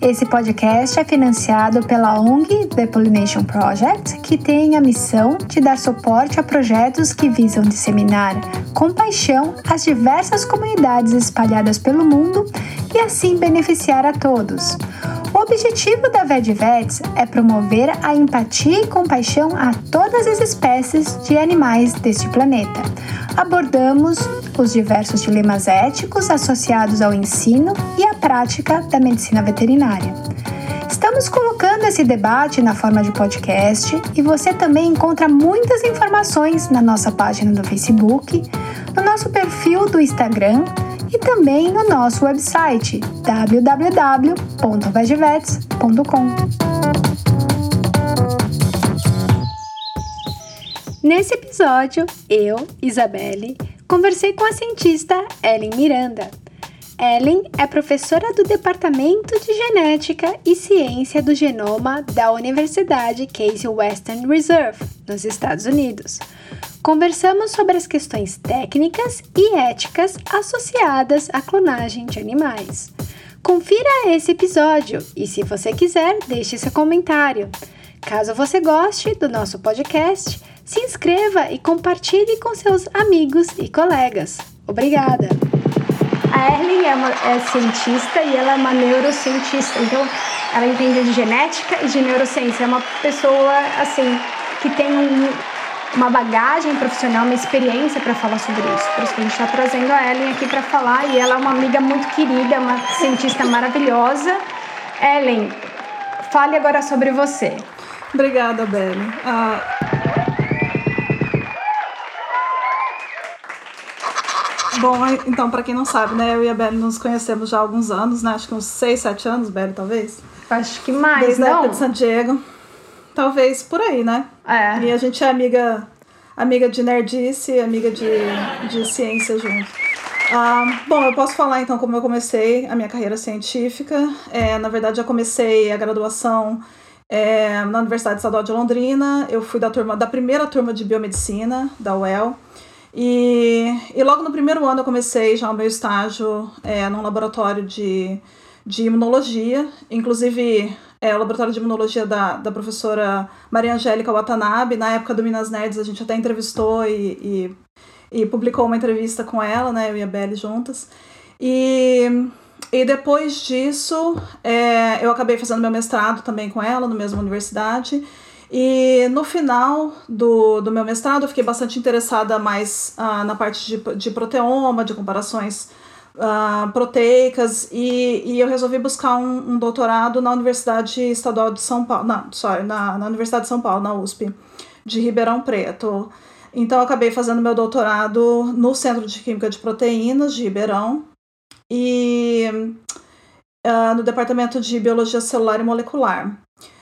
Esse podcast é financiado pela ONG The Pollination Project, que tem a missão de dar suporte a projetos que visam disseminar com paixão as diversas comunidades espalhadas pelo mundo e assim beneficiar a todos. Objetivo da VetVets é promover a empatia e compaixão a todas as espécies de animais deste planeta. Abordamos os diversos dilemas éticos associados ao ensino e à prática da medicina veterinária. Estamos colocando esse debate na forma de podcast e você também encontra muitas informações na nossa página do Facebook, no nosso perfil do Instagram e também no nosso website www.vegevets.com. Nesse episódio, eu, Isabelle, conversei com a cientista Ellen Miranda. Ellen é professora do Departamento de Genética e Ciência do Genoma da Universidade Case Western Reserve, nos Estados Unidos. Conversamos sobre as questões técnicas e éticas associadas à clonagem de animais. Confira esse episódio e, se você quiser, deixe seu comentário. Caso você goste do nosso podcast, se inscreva e compartilhe com seus amigos e colegas. Obrigada! A Erling é, é cientista e ela é uma neurocientista, então ela entende de genética e de neurociência. É uma pessoa assim que tem um, uma bagagem profissional, uma experiência para falar sobre isso. Por isso que a gente está trazendo a Ellen aqui para falar e ela é uma amiga muito querida, uma cientista maravilhosa. Ellen, fale agora sobre você. Obrigada, Belle. Uh... Bom, então, para quem não sabe, né, eu e a Belle nos conhecemos já há alguns anos, né? Acho que uns 6, 7 anos, Belle, talvez. Acho que mais, Desde não? a época de San Diego. Talvez por aí, né? É. E a gente é amiga, amiga de nerdice, amiga de, de ciência junto. Ah, bom, eu posso falar então como eu comecei a minha carreira científica. É, na verdade, eu comecei a graduação é, na Universidade Estadual de Londrina. Eu fui da turma da primeira turma de biomedicina da UEL. E, e logo no primeiro ano eu comecei já o meu estágio é, num laboratório de, de imunologia. Inclusive, é, o laboratório de imunologia da, da professora Maria Angélica Watanabe. Na época do Minas Nerds, a gente até entrevistou e, e, e publicou uma entrevista com ela, né, eu e a Belle juntas. E, e depois disso, é, eu acabei fazendo meu mestrado também com ela, na mesma universidade. E no final do, do meu mestrado, eu fiquei bastante interessada mais uh, na parte de, de proteoma, de comparações uh, proteicas, e, e eu resolvi buscar um, um, doutorado na Universidade Estadual de São Paulo, não, sorry, na, na Universidade de São Paulo, na USP, de Ribeirão Preto. Então, eu acabei fazendo meu doutorado no Centro de Química de Proteínas de Ribeirão e uh, no Departamento de Biologia Celular e Molecular.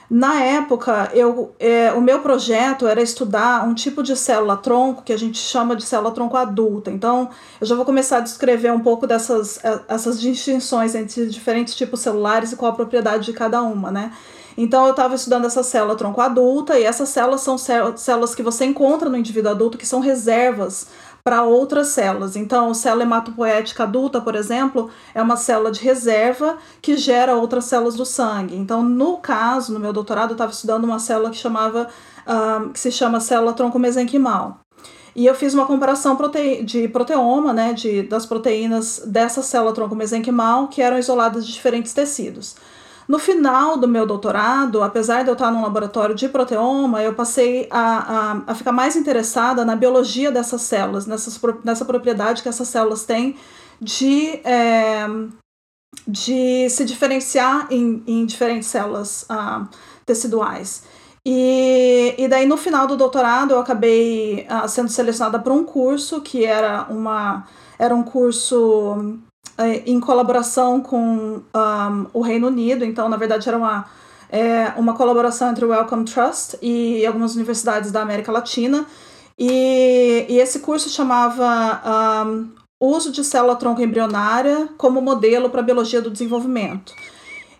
Na época, eu, é, o meu projeto era estudar um tipo de célula-tronco que a gente chama de célula-tronco adulta. Então, eu já vou começar a descrever um pouco dessas é, essas distinções entre diferentes tipos celulares e qual a propriedade de cada uma, né? Então, eu estava estudando essa célula-tronco adulta, e essas células são células que você encontra no indivíduo adulto, que são reservas para outras células. Então, célula hematopoética adulta, por exemplo, é uma célula de reserva que gera outras células do sangue. Então, no caso, no meu doutorado, eu estava estudando uma célula que chamava um, que se chama célula tronco mesenquimal. E eu fiz uma comparação prote... de proteoma, né, de, das proteínas dessa célula tronco mesenquimal que eram isoladas de diferentes tecidos. No final do meu doutorado, apesar de eu estar num laboratório de proteoma, eu passei a, a, a ficar mais interessada na biologia dessas células, nessas, nessa propriedade que essas células têm de, é, de se diferenciar em, em diferentes células ah, teciduais. E, e daí, no final do doutorado, eu acabei ah, sendo selecionada para um curso que era, uma, era um curso em colaboração com um, o Reino Unido, então, na verdade, era uma, é, uma colaboração entre o Wellcome Trust e algumas universidades da América Latina. E, e esse curso chamava um, Uso de Célula Tronco Embrionária como Modelo para a Biologia do Desenvolvimento.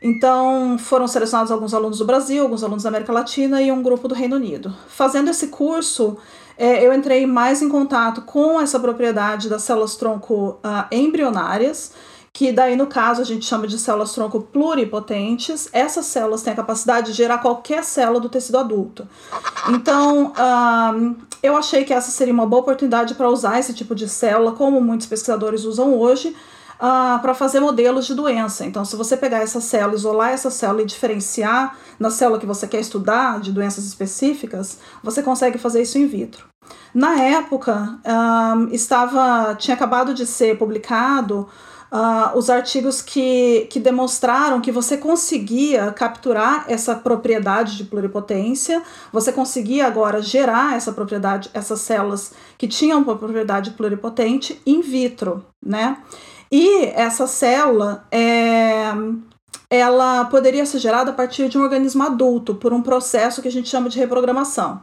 Então, foram selecionados alguns alunos do Brasil, alguns alunos da América Latina e um grupo do Reino Unido. Fazendo esse curso, é, eu entrei mais em contato com essa propriedade das células-tronco uh, embrionárias, que daí no caso a gente chama de células tronco pluripotentes. Essas células têm a capacidade de gerar qualquer célula do tecido adulto. Então, um, eu achei que essa seria uma boa oportunidade para usar esse tipo de célula, como muitos pesquisadores usam hoje, uh, para fazer modelos de doença. Então, se você pegar essa célula, isolar essa célula e diferenciar na célula que você quer estudar de doenças específicas, você consegue fazer isso in vitro. Na época, um, estava tinha acabado de ser publicado uh, os artigos que, que demonstraram que você conseguia capturar essa propriedade de pluripotência, você conseguia agora gerar essa propriedade, essas células que tinham uma propriedade pluripotente in vitro, né? E essa célula é, ela poderia ser gerada a partir de um organismo adulto por um processo que a gente chama de reprogramação.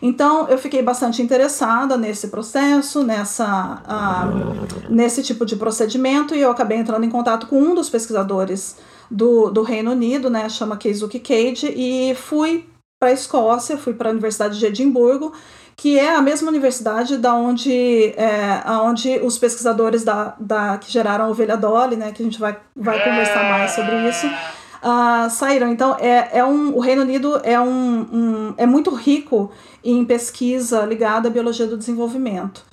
Então, eu fiquei bastante interessada nesse processo, nessa, uh, nesse tipo de procedimento, e eu acabei entrando em contato com um dos pesquisadores do, do Reino Unido, né, chama Keizuki Cage, e fui para a Escócia, fui para a Universidade de Edimburgo, que é a mesma universidade da onde, é, onde os pesquisadores da, da, que geraram a ovelha Dolly, né, que a gente vai, vai conversar mais sobre isso, uh, saíram. Então, é, é um, o Reino Unido é, um, um, é muito rico em pesquisa ligada à biologia do desenvolvimento.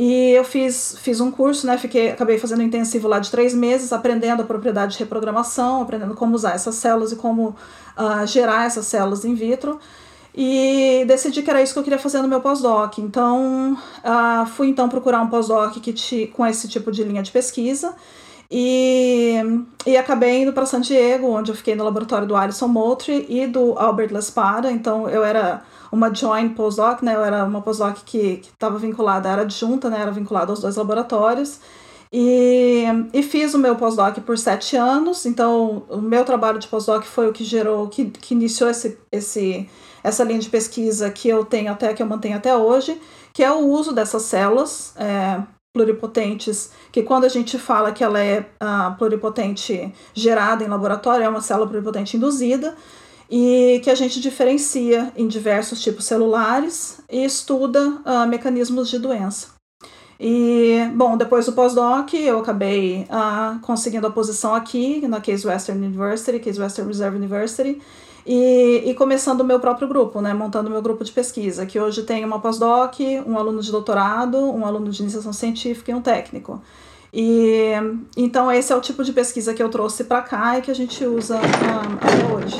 E eu fiz, fiz um curso, né? Fiquei, acabei fazendo um intensivo lá de três meses, aprendendo a propriedade de reprogramação, aprendendo como usar essas células e como uh, gerar essas células in vitro. E decidi que era isso que eu queria fazer no meu pós-doc. Então, uh, fui então procurar um pós-doc que com esse tipo de linha de pesquisa. E, e acabei indo para San Diego, onde eu fiquei no laboratório do Alison Moultrie e do Albert Lespada. Então, eu era uma joint postdoc, né? Eu era uma postdoc que estava vinculada, era adjunta, né? Era vinculada aos dois laboratórios. E, e fiz o meu pós-doc por sete anos, então o meu trabalho de pós-doc foi o que gerou, que, que iniciou esse, esse, essa linha de pesquisa que eu tenho até, que eu mantenho até hoje, que é o uso dessas células é, pluripotentes, que quando a gente fala que ela é uh, pluripotente gerada em laboratório, é uma célula pluripotente induzida, e que a gente diferencia em diversos tipos celulares e estuda uh, mecanismos de doença. E, bom, depois do pós-doc, eu acabei uh, conseguindo a posição aqui, na Case Western University, Case Western Reserve University, e, e começando o meu próprio grupo, né, montando o meu grupo de pesquisa, que hoje tem uma pós-doc, um aluno de doutorado, um aluno de iniciação científica e um técnico. E então esse é o tipo de pesquisa que eu trouxe para cá e que a gente usa ah, até hoje.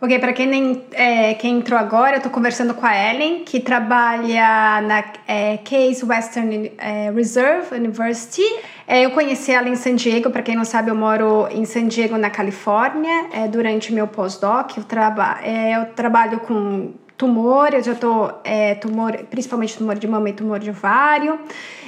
Ok, para quem, nem, é, quem entrou agora, eu estou conversando com a Ellen, que trabalha na é, Case Western é, Reserve University. É, eu conheci ela em San Diego, para quem não sabe, eu moro em San Diego, na Califórnia, é, durante meu pós-doc. Eu, traba, é, eu trabalho com tumor, eu já estou tumor, principalmente tumor de mama e tumor de ovário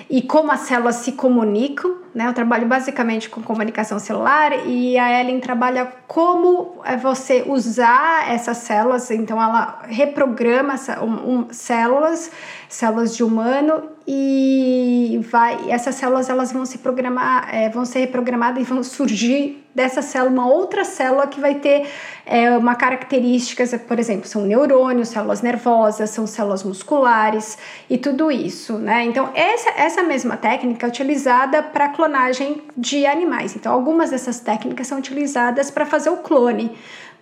e como as células se comunicam. Né? Eu trabalho basicamente com comunicação celular e a Ellen trabalha como é você usar essas células. Então, ela reprograma células, células de humano e vai. Essas células elas vão se programar, é, vão ser reprogramadas e vão surgir dessa célula uma outra célula que vai ter é, uma característica, por exemplo, são neurônios, células nervosas, são células musculares e tudo isso, né? Então essa essa mesma técnica é utilizada para clonagem de animais. Então algumas dessas técnicas são utilizadas para fazer o clone,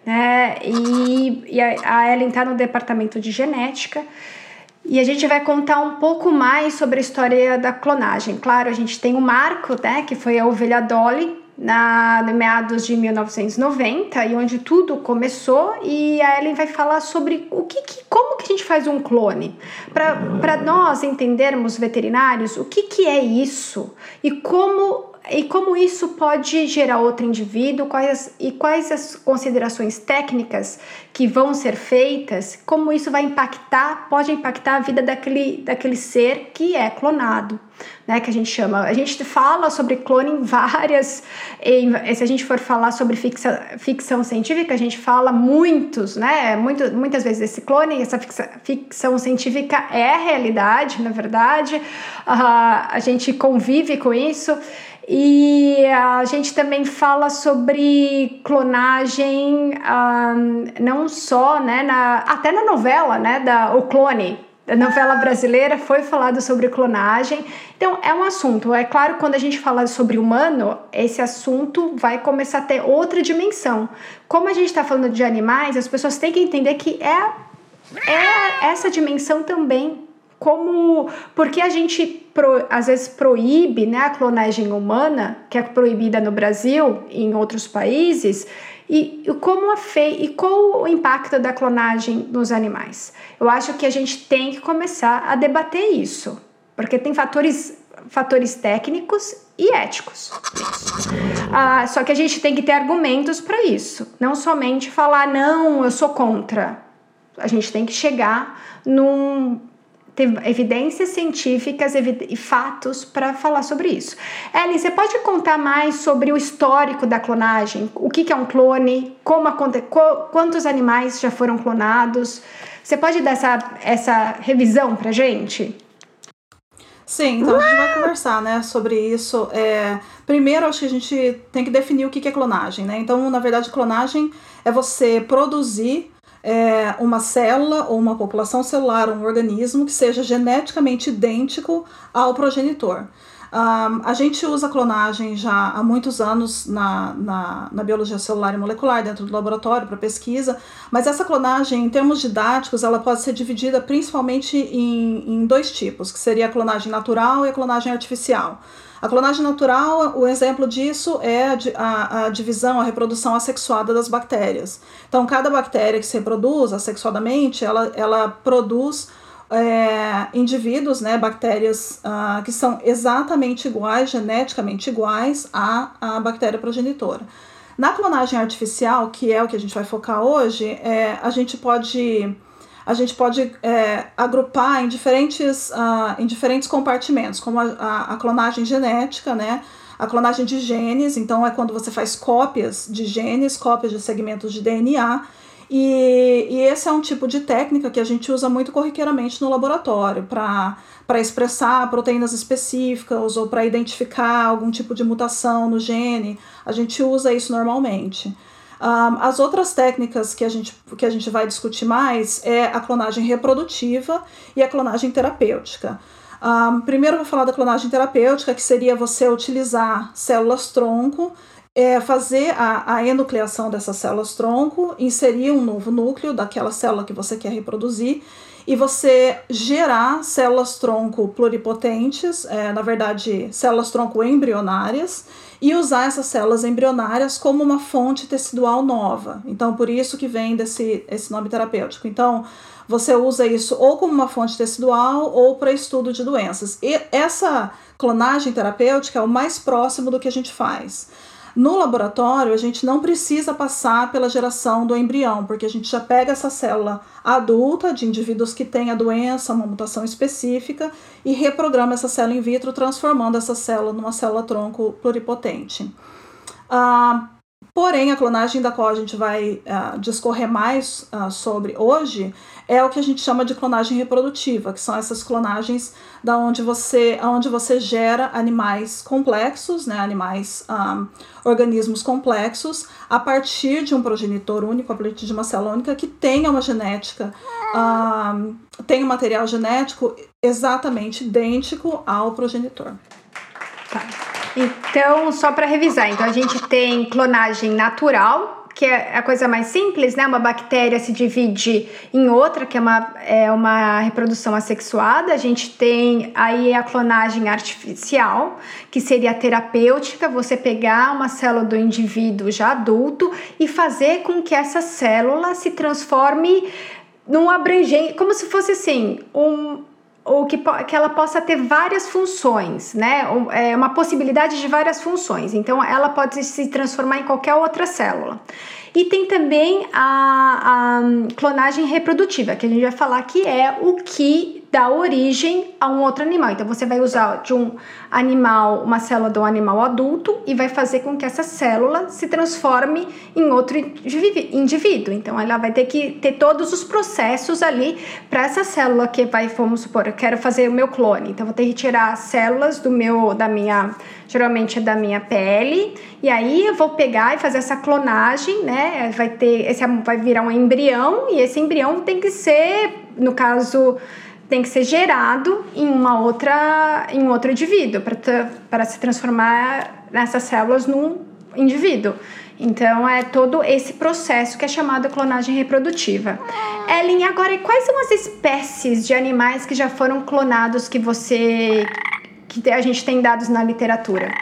né? E, e a Ellen está no departamento de genética. E a gente vai contar um pouco mais sobre a história da clonagem. Claro, a gente tem o Marco, né, que foi a ovelha Dolly, na, meados de 1990 e onde tudo começou e a Ellen vai falar sobre o que, que como que a gente faz um clone. Para nós entendermos veterinários o que, que é isso? E como e como isso pode gerar outro indivíduo, quais, e quais as considerações técnicas que vão ser feitas, como isso vai impactar, pode impactar a vida daquele, daquele ser que é clonado, né? Que a gente chama. A gente fala sobre clone em várias. Em, se a gente for falar sobre ficção, ficção científica, a gente fala muitos, né? Muito, muitas vezes esse clone, essa ficção, ficção científica é realidade, na verdade. Uh, a gente convive com isso. E a gente também fala sobre clonagem, um, não só, né, na, até na novela, né, da O Clone, da novela brasileira foi falado sobre clonagem. Então, é um assunto. É claro, quando a gente fala sobre humano, esse assunto vai começar a ter outra dimensão. Como a gente está falando de animais, as pessoas têm que entender que é, é essa dimensão também como porque a gente pro, às vezes proíbe né, a clonagem humana, que é proibida no Brasil e em outros países, e, como a fe, e qual o impacto da clonagem nos animais? Eu acho que a gente tem que começar a debater isso, porque tem fatores fatores técnicos e éticos. Ah, só que a gente tem que ter argumentos para isso, não somente falar não, eu sou contra. A gente tem que chegar num ter evidências científicas e fatos para falar sobre isso. Ellen, você pode contar mais sobre o histórico da clonagem? O que, é um clone? Como quantos animais já foram clonados? Você pode dar essa, essa revisão para gente? Sim, então a gente vai conversar, né, sobre isso. É, primeiro, acho que a gente tem que definir o que é clonagem, né? Então, na verdade, clonagem é você produzir é, uma célula ou uma população celular, um organismo que seja geneticamente idêntico ao progenitor. Um, a gente usa clonagem já há muitos anos na, na, na biologia celular e molecular, dentro do laboratório, para pesquisa, mas essa clonagem, em termos didáticos, ela pode ser dividida principalmente em, em dois tipos, que seria a clonagem natural e a clonagem artificial. A clonagem natural, o exemplo disso é a, a, divisão, a reprodução assexuada das bactérias. Então, cada bactéria que se reproduz assexuadamente, ela, ela produz é, indivíduos, né, bactérias uh, que são exatamente iguais, geneticamente iguais à, à bactéria progenitora. Na clonagem artificial, que é o que a gente vai focar hoje, é, a gente pode a gente pode é, agrupar em diferentes, uh, em diferentes compartimentos, como a, a, a, clonagem genética, né? A clonagem de genes, então é quando você faz cópias de genes, cópias de segmentos de DNA, e, e esse é um tipo de técnica que a gente usa muito corriqueiramente no laboratório para expressar proteínas específicas ou para identificar algum tipo de mutação no gene. A gente usa isso normalmente. Um, as outras técnicas que a, gente, que a gente vai discutir mais é a clonagem reprodutiva e a clonagem terapêutica. Um, primeiro eu vou falar da clonagem terapêutica, que seria você utilizar células tronco, é, fazer a, a enucleação dessas células tronco, inserir um novo núcleo daquela célula que você quer reproduzir e você gerar células tronco pluripotentes, é, na verdade, células tronco embrionárias, e usar essas células embrionárias como uma fonte tecidual nova. Então, por isso que vem desse esse nome terapêutico. Então, você usa isso ou como uma fonte tecidual ou para estudo de doenças. E essa clonagem terapêutica é o mais próximo do que a gente faz. No laboratório, a gente não precisa passar pela geração do embrião, porque a gente já pega essa célula adulta de indivíduos que têm a doença, uma mutação específica, e reprograma essa célula in vitro, transformando essa célula numa célula tronco pluripotente. Ah, porém, a clonagem da qual a gente vai ah, discorrer mais ah, sobre hoje é o que a gente chama de clonagem reprodutiva, que são essas clonagens da onde você, onde você gera animais complexos, né, animais, um, organismos complexos, a partir de um progenitor único, a partir de uma célula única que tenha uma genética, um, tem um material genético exatamente idêntico ao progenitor. Tá. Então, só para revisar, então a gente tem clonagem natural, que é a coisa mais simples, né? Uma bactéria se divide em outra, que é uma, é uma reprodução assexuada. A gente tem aí a clonagem artificial, que seria terapêutica, você pegar uma célula do indivíduo já adulto e fazer com que essa célula se transforme num abrangente, como se fosse assim, um ou que, que ela possa ter várias funções, né? É uma possibilidade de várias funções. Então, ela pode se transformar em qualquer outra célula. E tem também a, a clonagem reprodutiva, que a gente vai falar que é o que dá origem a um outro animal. Então você vai usar de um animal, uma célula de um animal adulto e vai fazer com que essa célula se transforme em outro indivíduo. Então ela vai ter que ter todos os processos ali para essa célula que vai, vamos supor, eu quero fazer o meu clone. Então vou ter que tirar células do meu da minha geralmente é da minha pele, e aí eu vou pegar e fazer essa clonagem, né? Vai ter esse vai virar um embrião e esse embrião tem que ser, no caso, tem que ser gerado em uma outra em um outro indivíduo para se transformar nessas células num indivíduo. Então é todo esse processo que é chamado clonagem reprodutiva. Ellen, agora quais são as espécies de animais que já foram clonados que você que a gente tem dados na literatura?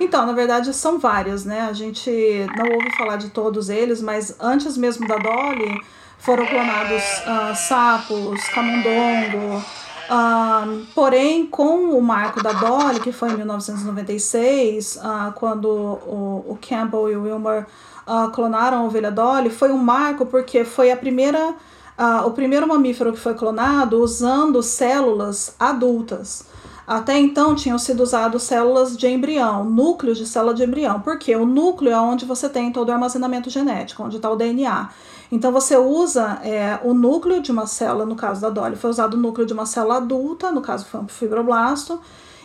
Então, na verdade, são várias, né? A gente não ouve falar de todos eles, mas antes mesmo da Dolly, foram clonados uh, sapos, camundongo. Uh, porém, com o marco da Dolly, que foi em 1996, uh, quando o, o, Campbell e o Wilmer clonaram a ovelha Dolly, foi um marco porque foi a primeira, o primeiro mamífero que foi clonado usando células adultas. Até então tinham sido usadas células de embrião, núcleos de célula de embrião, porque o núcleo é onde você tem todo o armazenamento genético, onde está o DNA. Então você usa é, o núcleo de uma célula, no caso da Dolly, foi usado o núcleo de uma célula adulta, no caso foi um fibroblasto,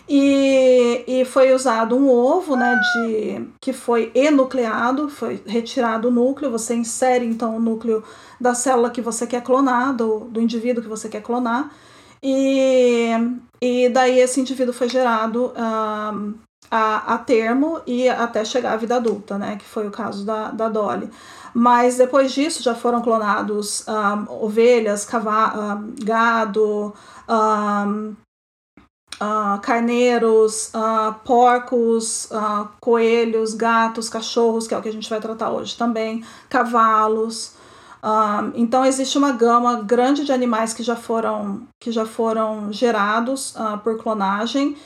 e, e foi usado um ovo, né, de, que foi enucleado, foi retirado o núcleo, você insere então o núcleo da célula que você quer clonar, do, do indivíduo que você quer clonar, e, e daí esse indivíduo foi gerado um, a, a termo e até chegar à vida adulta, né, que foi o caso da, da Dolly. Mas depois disso já foram clonados um, ovelhas, cavalo, um, gado, um, uh, carneiros, uh, porcos, uh, coelhos, gatos, cachorros, que é o que a gente vai tratar hoje também, cavalos. então existe uma gama grande de animais que já foram, que já foram gerados por clonagem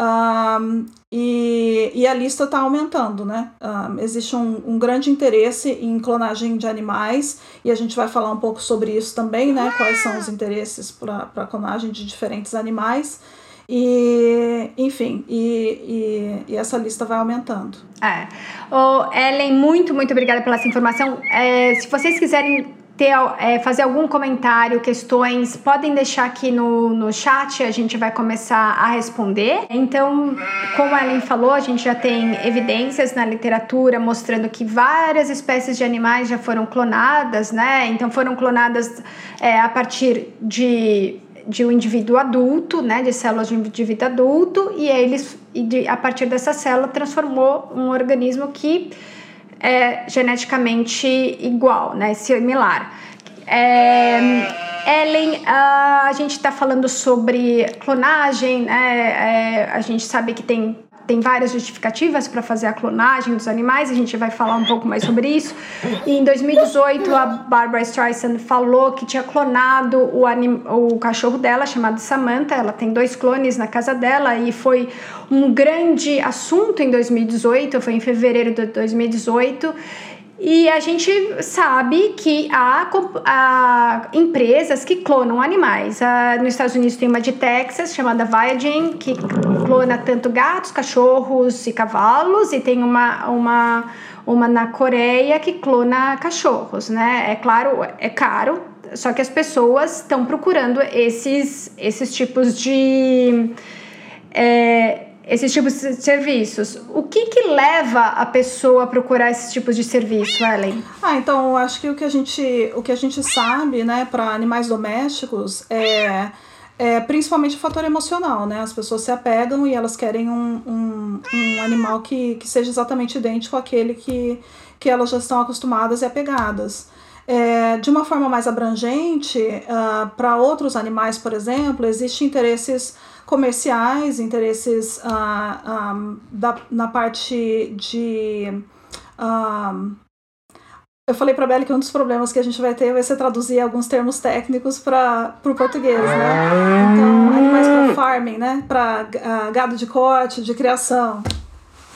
um, e, e, a lista está aumentando, né? Um, existe um, um, grande interesse em clonagem de animais e a gente vai falar um pouco sobre isso também, né? Quais são os interesses para clonagem de diferentes animais. E, enfim, e, e, e, essa lista vai aumentando. É. Oh, Ellen, muito, muito obrigada pela essa informação. É, se vocês quiserem ter, é, fazer algum comentário, questões, podem deixar aqui no, no chat, a gente vai começar a responder. Então, como a Ellen falou, a gente já tem evidências na literatura mostrando que várias espécies de animais já foram clonadas, né? Então, foram clonadas é, a partir de de um indivíduo adulto, né, de células de um indivíduo adulto, e eles, a partir dessa célula, transformou um organismo que é geneticamente igual, né, similar. É, Ellen, a gente está falando sobre clonagem, né? É, a gente sabe que tem tem várias justificativas para fazer a clonagem dos animais, a gente vai falar um pouco mais sobre isso. E em 2018, a Barbara Streisand falou que tinha clonado o, anim, o cachorro dela, chamado Samantha. Ela tem dois clones na casa dela e foi um grande assunto em 2018, foi em fevereiro de 2018. E a gente sabe que há, há empresas que clonam animais. Ah, nos Estados Unidos tem uma de Texas chamada Viagen, que clona tanto gatos, cachorros e cavalos, e tem uma, uma, uma na Coreia que clona cachorros, né? É claro, é caro, só que as pessoas estão procurando esses, esses tipos de. É, esses tipos de serviços. O que que leva a pessoa a procurar esses tipos de serviço, Ellen? Ah, então acho que o que a gente, o que a gente sabe, né, para animais domésticos é, é principalmente o fator emocional, né? As pessoas se apegam e elas querem um, um, um animal que, que seja exatamente idêntico àquele que, que elas já estão acostumadas e apegadas. É, de uma forma mais abrangente, uh, para outros animais, por exemplo, existem interesses comerciais, interesses uh, ah, um, da, na parte de. Um, eu falei para a Bela que um dos problemas que a gente vai ter vai ser traduzir alguns termos técnicos para o português, né? Então, animais para farming, né? Para uh, gado de corte, de criação,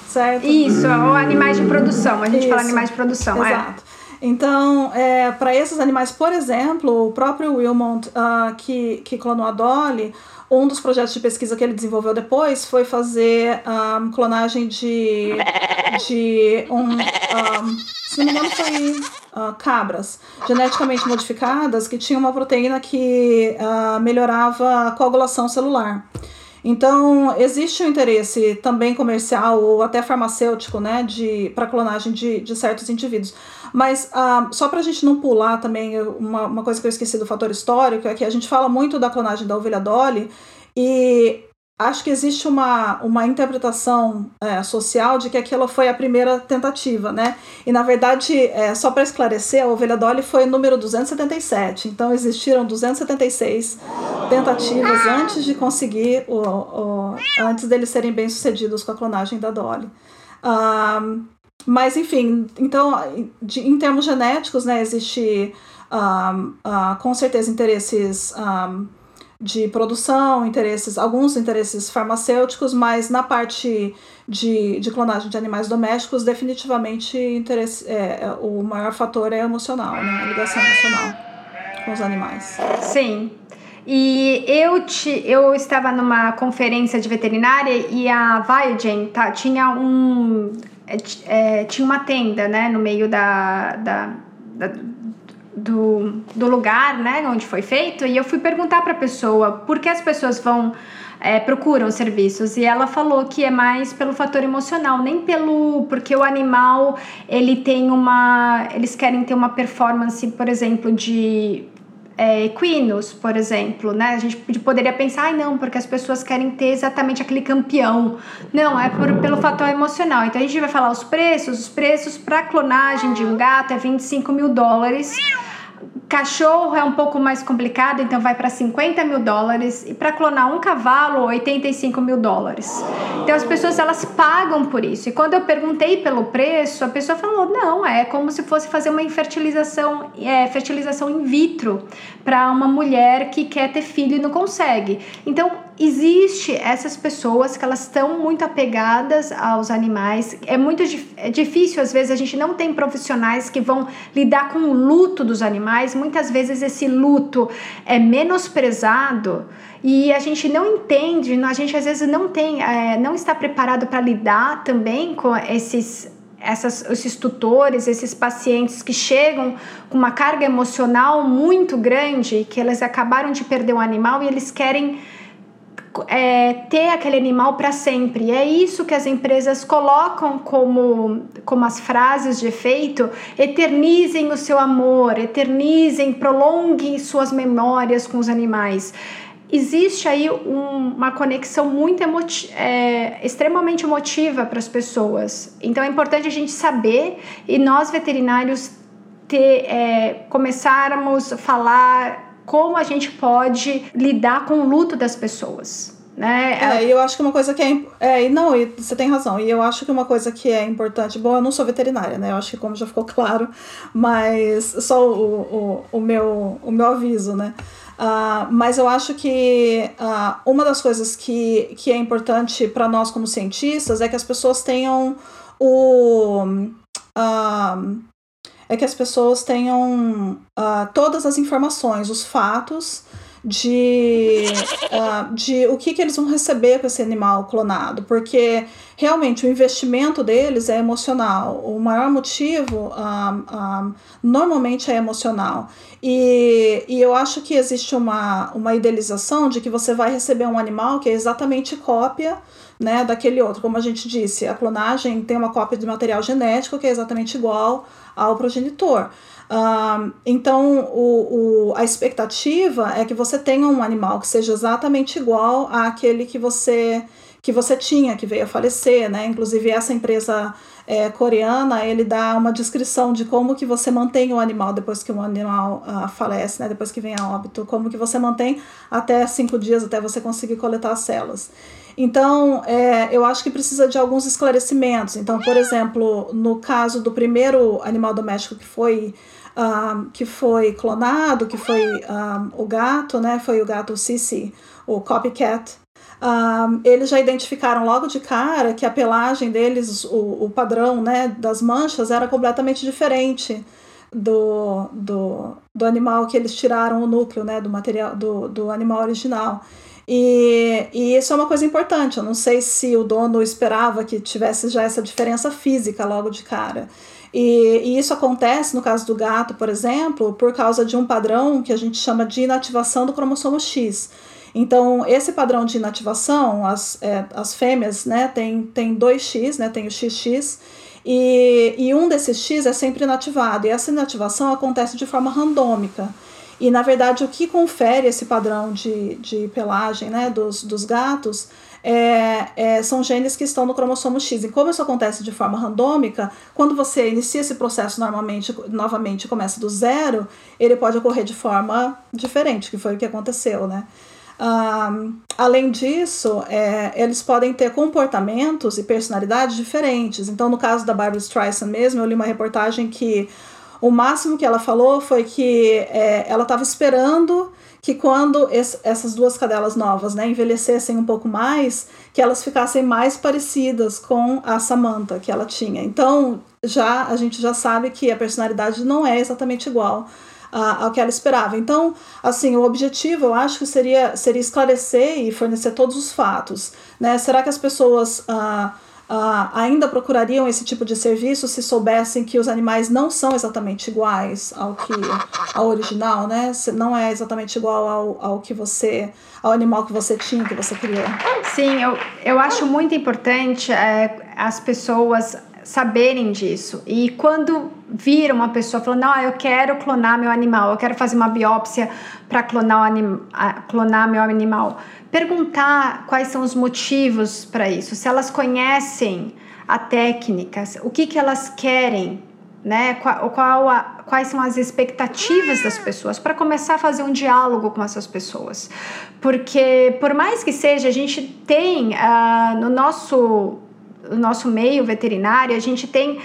certo? Isso, ou animais de produção. A gente Isso. fala animais de produção, é. Exato. é. Então, é, para esses animais, por exemplo, o próprio Wilmont, uh, que, que clonou a Dolly, um dos projetos de pesquisa que ele desenvolveu depois foi fazer um, clonagem de, de um, um, se não me engano foi uh, cabras geneticamente modificadas que tinham uma proteína que uh, melhorava a coagulação celular. Então, existe um interesse também comercial ou até farmacêutico né, para clonagem de, de certos indivíduos. Mas uh, só para a gente não pular também, uma, uma coisa que eu esqueci do fator histórico é que a gente fala muito da clonagem da ovelha Dolly e acho que existe uma, uma interpretação é, social de que aquilo foi a primeira tentativa, né? E na verdade, é, só para esclarecer, a ovelha Dolly foi número 277. Então existiram 276 tentativas antes de conseguir o, o antes deles serem bem sucedidos com a clonagem da Dolly. Um, mas, enfim, então, de, em termos genéticos, né, existe um, uh, com certeza interesses um, de produção, interesses, alguns interesses farmacêuticos, mas na parte de, de clonagem de animais domésticos, definitivamente interesse, é, é o maior fator é emocional, né, a ligação emocional com os animais. Sim. E eu, te, eu estava numa conferência de veterinária e a Biogen tá, tinha um é, é, tinha uma tenda, né, no meio da, da, da do, do lugar, né, onde foi feito, e eu fui perguntar para a pessoa por que as pessoas vão é, procuram serviços e ela falou que é mais pelo fator emocional, nem pelo porque o animal ele tem uma, eles querem ter uma performance, por exemplo, de é, equinos, por exemplo, né? A gente poderia pensar, ai não, porque as pessoas querem ter exatamente aquele campeão. Não, é por, pelo fator emocional. Então a gente vai falar os preços. Os preços para clonagem de um gato é 25 mil dólares. Cachorro é um pouco mais complicado, então vai para 50 mil dólares. E para clonar um cavalo, 85 mil dólares. Então as pessoas elas pagam por isso. E quando eu perguntei pelo preço, a pessoa falou: não, é como se fosse fazer uma fertilização, é, fertilização in vitro para uma mulher que quer ter filho e não consegue. Então existe essas pessoas que elas estão muito apegadas aos animais. É muito é difícil, às vezes, a gente não tem profissionais que vão lidar com o luto dos animais. Muitas vezes esse luto é menosprezado e a gente não entende, a gente às vezes não tem, é, não está preparado para lidar também com esses essas, esses tutores, esses pacientes que chegam com uma carga emocional muito grande, que eles acabaram de perder um animal e eles querem é, ter aquele animal para sempre. E é isso que as empresas colocam como, como as frases de efeito: eternizem o seu amor, eternizem, prolonguem suas memórias com os animais. Existe aí um, uma conexão muito emoti é, extremamente emotiva para as pessoas. Então é importante a gente saber e nós veterinários ter, é, começarmos a falar como a gente pode lidar com o luto das pessoas. Né? É, eu acho que uma coisa que é. é não, você tem razão. E eu acho que uma coisa que é importante. Bom, eu não sou veterinária, né? Eu acho que, como já ficou claro, mas só o, o, o, meu, o meu aviso, né? Uh, mas eu acho que uh, uma das coisas que, que é importante para nós como cientistas é que as pessoas tenham o. Uh, é que as pessoas tenham uh, todas as informações, os fatos de, uh, de o que, que eles vão receber com esse animal clonado, porque realmente o investimento deles é emocional. O maior motivo um, um, normalmente é emocional. E, e eu acho que existe uma, uma idealização de que você vai receber um animal que é exatamente cópia né, daquele outro. Como a gente disse, a clonagem tem uma cópia de material genético que é exatamente igual ao progenitor. Uh, então, o, o, a expectativa é que você tenha um animal que seja exatamente igual àquele que você que você tinha, que veio a falecer, né? Inclusive, essa empresa é, coreana, ele dá uma descrição de como que você mantém o animal depois que o animal uh, falece, né? Depois que vem a óbito, como que você mantém até cinco dias, até você conseguir coletar as células. Então, é, eu acho que precisa de alguns esclarecimentos. Então, por exemplo, no caso do primeiro animal doméstico que foi que foi clonado, que foi o gato, né? Foi o gato Sissi, o copycat. Eles já identificaram logo de cara que a pelagem deles, o, o padrão né, das manchas era completamente diferente do, do, do animal que eles tiraram o núcleo né, do material do, do animal original. E, e isso é uma coisa importante. Eu não sei se o dono esperava que tivesse já essa diferença física logo de cara. E, e, isso acontece no caso do gato, por exemplo, por causa de um padrão que a gente chama de inativação do cromossomo X. Então, esse padrão de inativação, as, é, as fêmeas né, tem, tem 2x, né, tem o XX, e, e um desses X é sempre inativado. E essa inativação acontece de forma randômica. E, na verdade, o que confere esse padrão de, de pelagem né, dos, dos gatos é, é, são genes que estão no cromossomo X. E como isso acontece de forma randômica, quando você inicia esse processo normalmente, novamente começa do zero, ele pode ocorrer de forma diferente, que foi o que aconteceu, né? Um, além disso, é, eles podem ter comportamentos e personalidades diferentes. Então, no caso da Barbara Streisand mesmo, eu li uma reportagem que o máximo que ela falou foi que é, ela estava esperando que quando essas duas cadelas novas né, envelhecessem um pouco mais, que elas ficassem mais parecidas com a Samantha que ela tinha. Então, já a gente já sabe que a personalidade não é exatamente igual ao que ela esperava. Então, assim, o objetivo eu acho que seria, seria esclarecer e fornecer todos os fatos. Né? Será que as pessoas uh, uh, ainda procurariam esse tipo de serviço se soubessem que os animais não são exatamente iguais ao que ao original, né? Não é exatamente igual ao, ao que você ao animal que você tinha, que você criou. Sim, eu, eu acho muito importante é, as pessoas saberem disso. E quando vira uma pessoa falando, não, eu quero clonar meu animal, eu quero fazer uma biópsia para clonar, clonar meu animal, perguntar quais são os motivos para isso, se elas conhecem a técnica, o que, que elas querem, né? Qual, qual a, quais são as expectativas das pessoas, para começar a fazer um diálogo com essas pessoas. Porque, por mais que seja, a gente tem uh, no nosso no nosso meio veterinário, a gente tem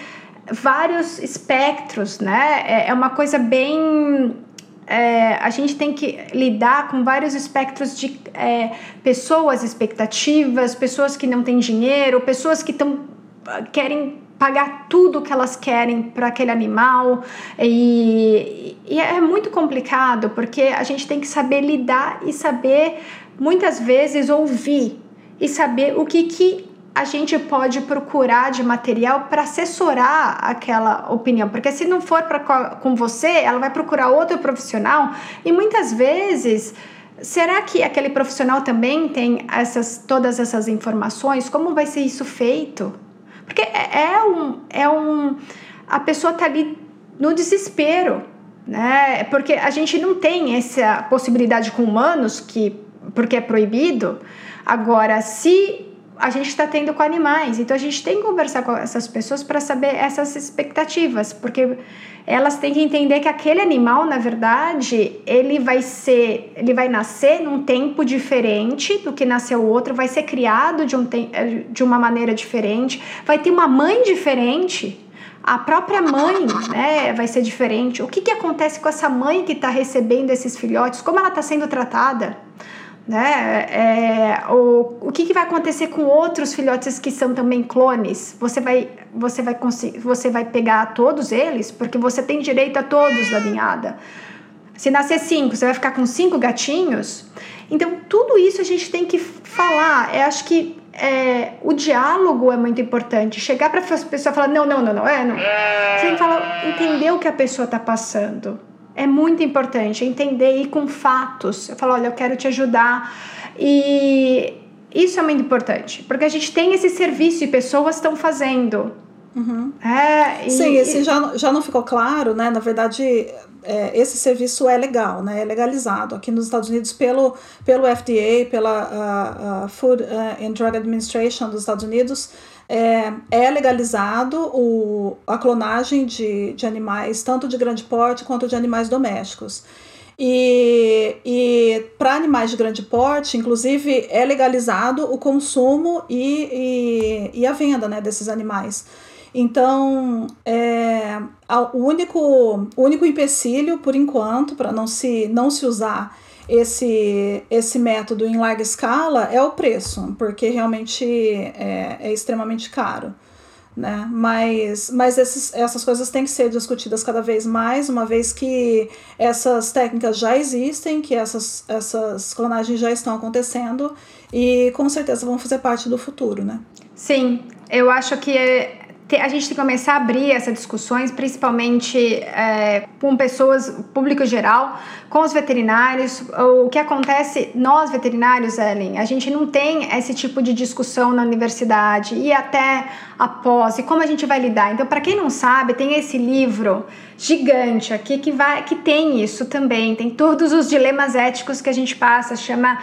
vários espectros, né? É, é uma coisa bem. É, a gente tem que lidar com vários espectros de é, pessoas, expectativas, pessoas que não têm dinheiro, pessoas que tão, querem pagar tudo que elas querem para aquele animal. E, e é muito complicado porque a gente tem que saber lidar e saber muitas vezes ouvir e saber o que, que a gente pode procurar de material para assessorar aquela opinião, porque se não for pra, com você, ela vai procurar outro profissional e muitas vezes será que aquele profissional também tem essas todas essas informações? Como vai ser isso feito? Porque é, é um é um a pessoa está ali no desespero, né? Porque a gente não tem essa possibilidade com humanos que porque é proibido. Agora, se a gente está tendo com animais. Então a gente tem que conversar com essas pessoas para saber essas expectativas, porque elas têm que entender que aquele animal, na verdade, ele vai ser, ele vai nascer num tempo diferente do que nasceu o outro, vai ser criado de, um de uma maneira diferente, vai ter uma mãe diferente. A própria mãe né, vai ser diferente. O que, que acontece com essa mãe que está recebendo esses filhotes? Como ela está sendo tratada? Né? É, o, o que, que vai acontecer com outros filhotes que são também clones? Você vai, você vai conseguir, você vai pegar todos eles, porque você tem direito a todos da ninhada. Se nascer cinco, você vai ficar com cinco gatinhos. Então, tudo isso a gente tem que falar. Eu acho que é, o diálogo é muito importante. Chegar para a pessoa e falar: não, não, não, não, é, não. Você tem que falar, entender o que a pessoa está passando é muito importante entender e com fatos. Eu falo, olha, eu quero te ajudar. E isso é muito importante, porque a gente tem esse serviço e pessoas estão fazendo. Uhum. É, e, Sim, esse e... já, já não ficou claro, né? Na verdade, é, esse serviço é legal, né? É legalizado aqui nos Estados Unidos pelo, pelo FDA, pela uh, uh, Food uh, and Drug Administration dos Estados Unidos é, é legalizado o, a clonagem de, de animais, tanto de grande porte quanto de animais domésticos. E, e para animais de grande porte, inclusive, é legalizado o consumo e, e, e a venda né, desses animais. Então, é, o, único, o único empecilho, por enquanto, para não se, não se usar esse, esse método em larga escala é o preço, porque realmente é, é extremamente caro. né? Mas, mas esses, essas coisas têm que ser discutidas cada vez mais, uma vez que essas técnicas já existem, que essas, essas clonagens já estão acontecendo e com certeza vão fazer parte do futuro, né? Sim, eu acho que é a gente tem que começar a abrir essas discussões, principalmente é, com pessoas, público geral, com os veterinários. O que acontece, nós veterinários, Ellen, a gente não tem esse tipo de discussão na universidade e até após, e como a gente vai lidar. Então, para quem não sabe, tem esse livro gigante aqui que, vai, que tem isso também, tem todos os dilemas éticos que a gente passa, chama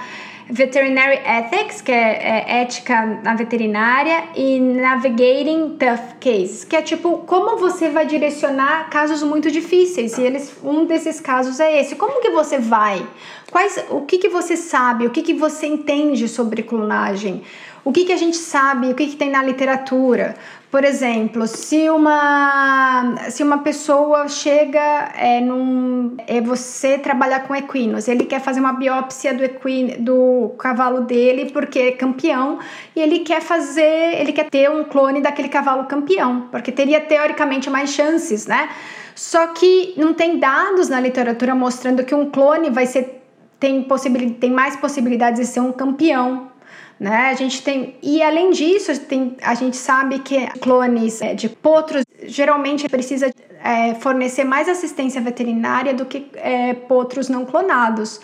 Veterinary Ethics, que é, é, ética na veterinária, e Navigating Tough Cases, que é tipo como você vai direcionar casos muito difíceis. E eles, um desses casos é esse. Como que você vai? Quais, o que, que você sabe? O que, que você entende sobre clonagem? O que, que a gente sabe? O que, que tem na literatura? Por exemplo, se uma, se uma pessoa chega é, num. É, você trabalhar com equinos, ele quer fazer uma biópsia do, equino, do cavalo dele porque é campeão e ele quer fazer. ele quer ter um clone daquele cavalo campeão, porque teria teoricamente mais chances, né? Só que não tem dados na literatura mostrando que um clone vai ser. tem, possibilidade, tem mais possibilidades de ser um campeão né? A gente tem e além disso tem, a gente sabe que clones é, de potros geralmente precisa é, fornecer mais assistência veterinária do que é, potros não clonados.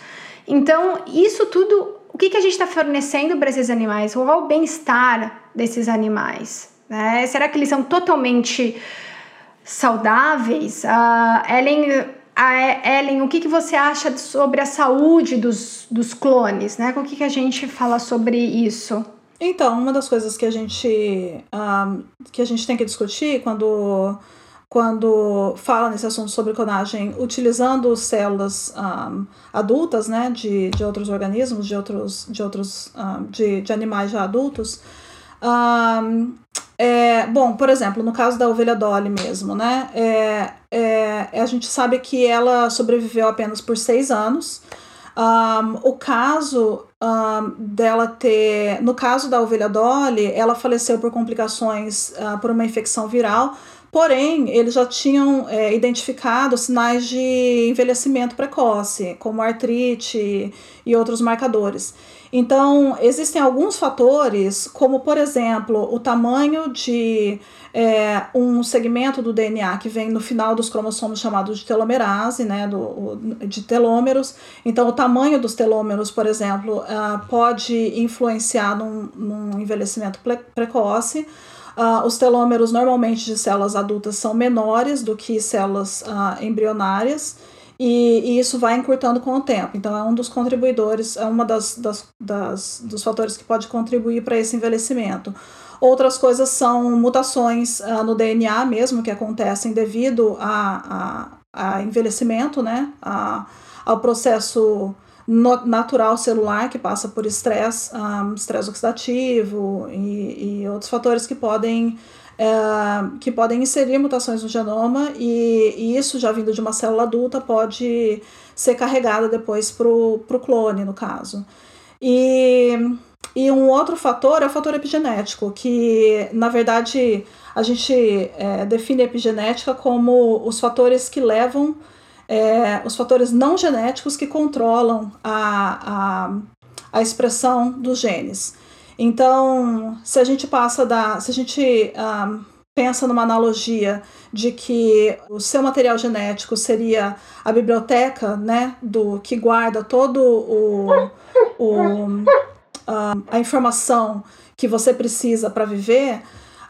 Então isso tudo, o que, que a gente está fornecendo para esses animais? Qual o bem-estar desses animais? Né? Será que eles são totalmente saudáveis? A Ellen a Ellen, o que, que você acha sobre a saúde dos, dos clones, né? O que, que a gente fala sobre isso? Então, uma das coisas que a gente, um, que a gente tem que discutir quando, quando fala nesse assunto sobre clonagem, utilizando células um, adultas, né, de, de outros organismos, de outros, de outros, um, de, de animais já adultos, um, é, bom, por exemplo, no caso da ovelha Dolly mesmo, né? É, é, a gente sabe que ela sobreviveu apenas por seis anos. Um, o caso um, dela ter. No caso da ovelha Dolly, ela faleceu por complicações uh, por uma infecção viral, porém, eles já tinham é, identificado sinais de envelhecimento precoce, como artrite e outros marcadores. Então, existem alguns fatores, como por exemplo, o tamanho de é, um segmento do DNA que vem no final dos cromossomos chamado de telomerase, né, do, de telômeros. Então, o tamanho dos telômeros, por exemplo, uh, pode influenciar num, num envelhecimento precoce. Uh, os telômeros normalmente de células adultas são menores do que células uh, embrionárias. E, e, isso vai encurtando com o tempo. Então, é um dos contribuidores, é uma das, das, das dos fatores que pode contribuir para esse envelhecimento. Outras coisas são mutações uh, no DNA mesmo, que acontecem devido a, a, a envelhecimento, né? A, ao processo no, natural celular que passa por estresse, um, estresse oxidativo e, e outros fatores que podem é, que podem inserir mutações no genoma e, e, isso já vindo de uma célula adulta pode ser carregada depois para o clone, no caso. E, e um outro fator é o fator epigenético, que na verdade a gente é, define epigenética como os fatores que levam, é, os fatores não genéticos que controlam a, a, a expressão dos genes. Então, se a gente passa da. Se a gente um, pensa numa analogia de que o seu material genético seria a biblioteca, né, do que guarda todo o, o a informação que você precisa para viver,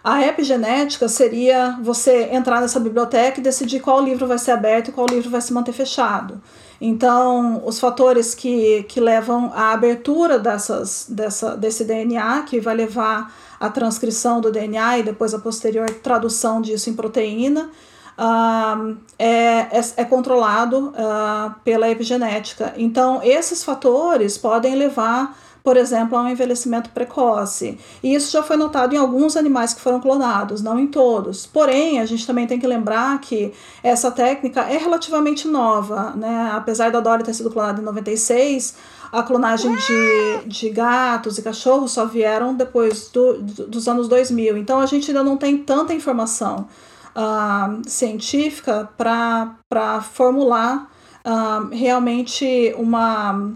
a epigenética seria você entrar nessa biblioteca e decidir qual livro vai ser aberto e qual livro vai se manter fechado. Então, os fatores que, que levam à abertura dessas, dessa, desse DNA, que vai levar à transcrição do DNA e depois a posterior tradução disso em proteína, uh, é, é, é, controlado uh, pela epigenética. Então, esses fatores podem levar por exemplo, a um envelhecimento precoce. E isso já foi notado em alguns animais que foram clonados, não em todos. Porém, a gente também tem que lembrar que essa técnica é relativamente nova, né? Apesar da Dolly ter sido clonada em 96, a clonagem de, de gatos e cachorros só vieram depois do, dos anos 2000. Então, a gente ainda não tem tanta informação uh, científica para formular uh, realmente uma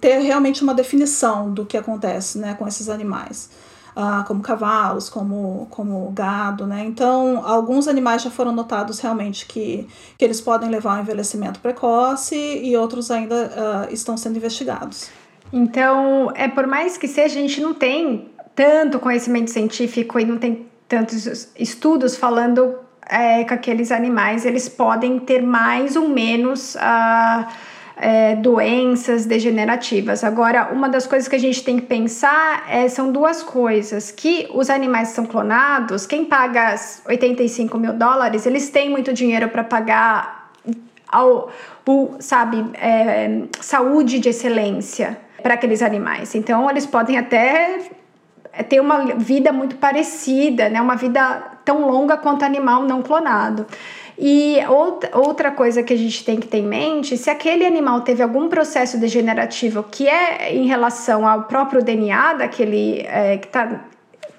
ter realmente uma definição do que acontece né, com esses animais. Uh, como cavalos, como, como gado, né? Então, alguns animais já foram notados realmente que, que eles podem levar ao envelhecimento precoce e outros ainda uh, estão sendo investigados. Então, é por mais que seja, a gente não tem tanto conhecimento científico e não tem tantos estudos falando é, que aqueles animais eles podem ter mais ou menos uh, é, doenças degenerativas. Agora, uma das coisas que a gente tem que pensar é, são duas coisas: que os animais são clonados, quem paga 85 mil dólares, eles têm muito dinheiro para pagar ao, o, sabe, é, saúde de excelência para aqueles animais. Então, eles podem até ter uma vida muito parecida, né? Uma vida tão longa quanto animal não clonado. E outra coisa que a gente tem que ter em mente, se aquele animal teve algum processo degenerativo que é em relação ao próprio DNA daquele é, que está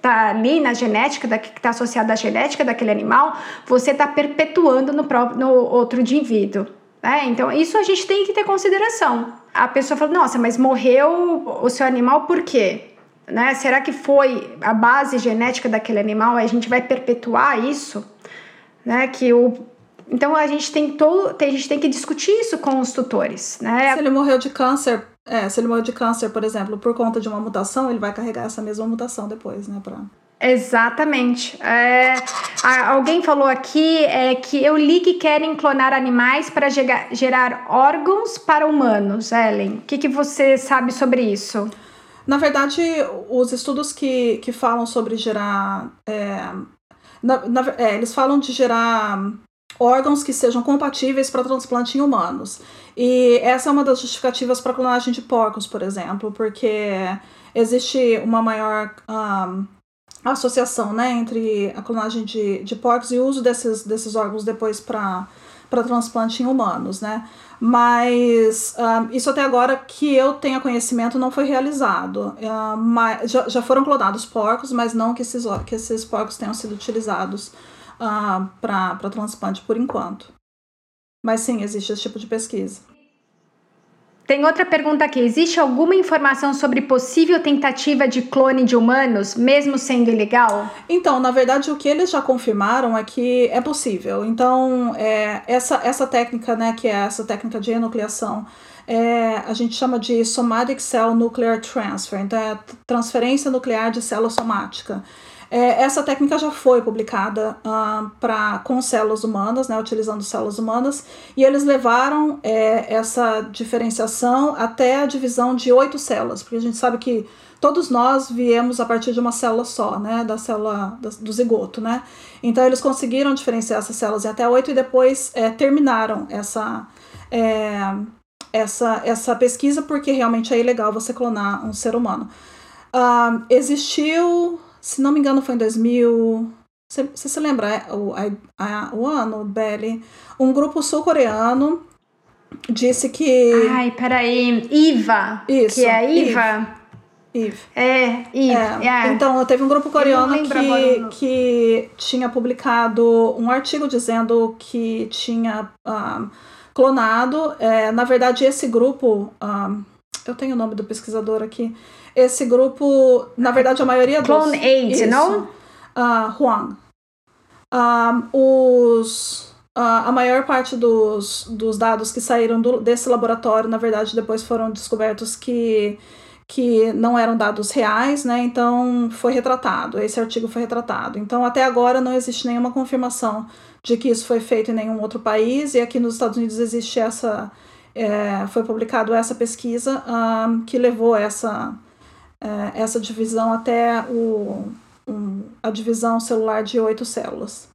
tá ali na genética, da, que está associado à genética daquele animal, você está perpetuando no, próprio, no outro indivíduo. Né? Então, isso a gente tem que ter consideração. A pessoa fala, nossa, mas morreu o seu animal por quê? Né? Será que foi a base genética daquele animal? A gente vai perpetuar isso? Né? Que o então a gente tem todo, a gente tem que discutir isso com os tutores, né? Se ele morreu de câncer, é, se ele morreu de câncer, por exemplo, por conta de uma mutação, ele vai carregar essa mesma mutação depois, né, pra... Exatamente. É, alguém falou aqui é, que eu li que querem clonar animais para gerar, gerar órgãos para humanos, Ellen. O que, que você sabe sobre isso? Na verdade, os estudos que, que falam sobre gerar é, na, na, é, eles falam de gerar órgãos que sejam compatíveis para transplante em humanos. E essa é uma das justificativas para a clonagem de porcos, por exemplo, porque existe uma maior um, associação né, entre a clonagem de, de porcos e o uso desses, desses órgãos depois para transplante em humanos, né? Mas uh, isso até agora que eu tenha conhecimento não foi realizado. Uh, mas, já, já foram clonados porcos, mas não que esses, que esses porcos tenham sido utilizados uh, para transplante por enquanto. Mas sim, existe esse tipo de pesquisa. Tem outra pergunta aqui. Existe alguma informação sobre possível tentativa de clone de humanos, mesmo sendo ilegal? Então, na verdade, o que eles já confirmaram é que é possível. Então, é, essa, essa técnica, né, que é essa técnica de enucleação, é, a gente chama de Somatic Cell Nuclear Transfer, então é transferência nuclear de célula somática. É, essa técnica já foi publicada uh, com células humanas, né, utilizando células humanas, e eles levaram é, essa diferenciação até a divisão de oito células, porque a gente sabe que todos nós viemos a partir de uma célula só, né, da célula do zigoto, né? Então eles conseguiram diferenciar essas células em até oito e depois é, terminaram essa, é, essa, essa pesquisa porque realmente é ilegal você clonar um ser humano. Uh, existiu se não me engano, foi em 2000. Você, se lembra é, o, a, a, o ano, Belly? Um grupo sul-coreano disse que. Ai, peraí. IVA. Isso. Que é IVA. Eve. É, Eve. É. é. Então, teve um grupo coreano que, que tinha publicado um artigo dizendo que tinha um, ah, clonado. É, na verdade, esse grupo. Um, ah, eu tenho o nome do pesquisador aqui. Esse grupo, na verdade, a maioria dos. Clone 8, não? Uh, Huang. Um, os, uh, a maior parte dos, dos dados que saíram do, desse laboratório, na verdade, depois foram descobertos que, que não eram dados reais, né? Então foi retratado, esse artigo foi retratado. Então, até agora não existe nenhuma confirmação de que isso foi feito em nenhum outro país, e aqui nos Estados Unidos existe essa. É, foi publicado essa pesquisa um, que levou essa é, essa divisão até o, um, a divisão celular de oito células.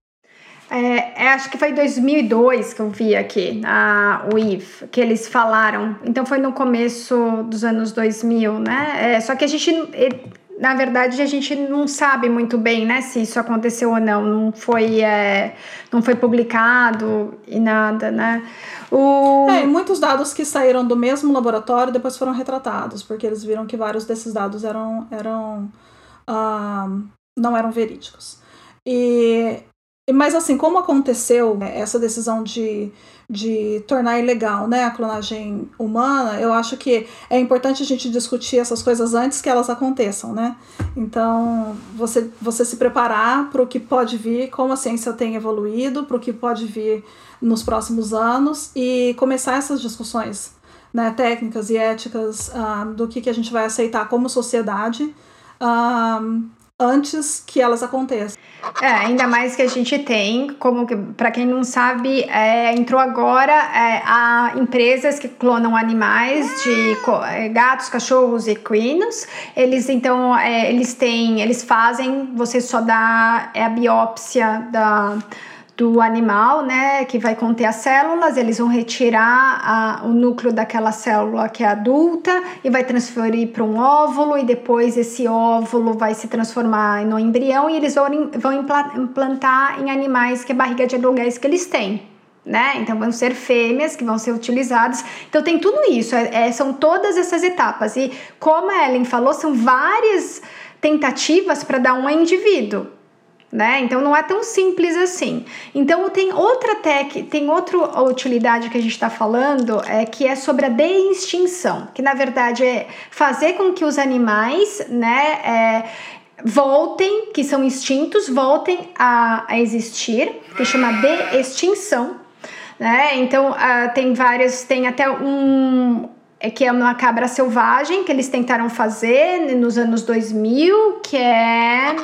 É, é, acho que foi 2002 que eu vi aqui, a, o IF, que eles falaram. Então foi no começo dos anos 2000, né? É, só que a gente, na verdade, a gente não sabe muito bem, né, se isso aconteceu ou não. Não foi, é, não foi publicado e nada, né? O... É, e muitos dados que saíram do mesmo laboratório depois foram retratados, porque eles viram que vários desses dados eram, eram uh, não eram verídicos. E mas assim, como aconteceu né, essa decisão de, de tornar ilegal né, a clonagem humana, eu acho que é importante a gente discutir essas coisas antes que elas aconteçam, né? Então, você, você se preparar para o que pode vir, como a ciência tem evoluído, para o que pode vir nos próximos anos e começar essas discussões né, técnicas e éticas uh, do que, que a gente vai aceitar como sociedade. Uh, antes que elas aconteçam. É, ainda mais que a gente tem, como para quem não sabe, é, entrou agora é, a empresas que clonam animais de é, gatos, cachorros e equinos. Eles então é, eles têm, eles fazem, você só dá é a biópsia da do animal, né, que vai conter as células, eles vão retirar a, o núcleo daquela célula que é adulta e vai transferir para um óvulo e depois esse óvulo vai se transformar no embrião e eles vão, implantar em animais que é barriga de aluguéis que eles têm. Né? Então vão ser fêmeas que vão ser utilizadas. Então tem tudo isso, é, é, são todas essas etapas. E como a Ellen falou, são várias tentativas para dar um indivíduo né? Então não é tão simples assim. Então tem outra tech, tem outra utilidade que a gente está falando é que é sobre a de-extinção, que na verdade é fazer com que os animais, né, é, voltem, que são extintos, voltem a, a existir, que chama de-extinção. Né? Então uh, tem vários, tem até um é que é uma cabra selvagem que eles tentaram fazer nos anos 2000, que é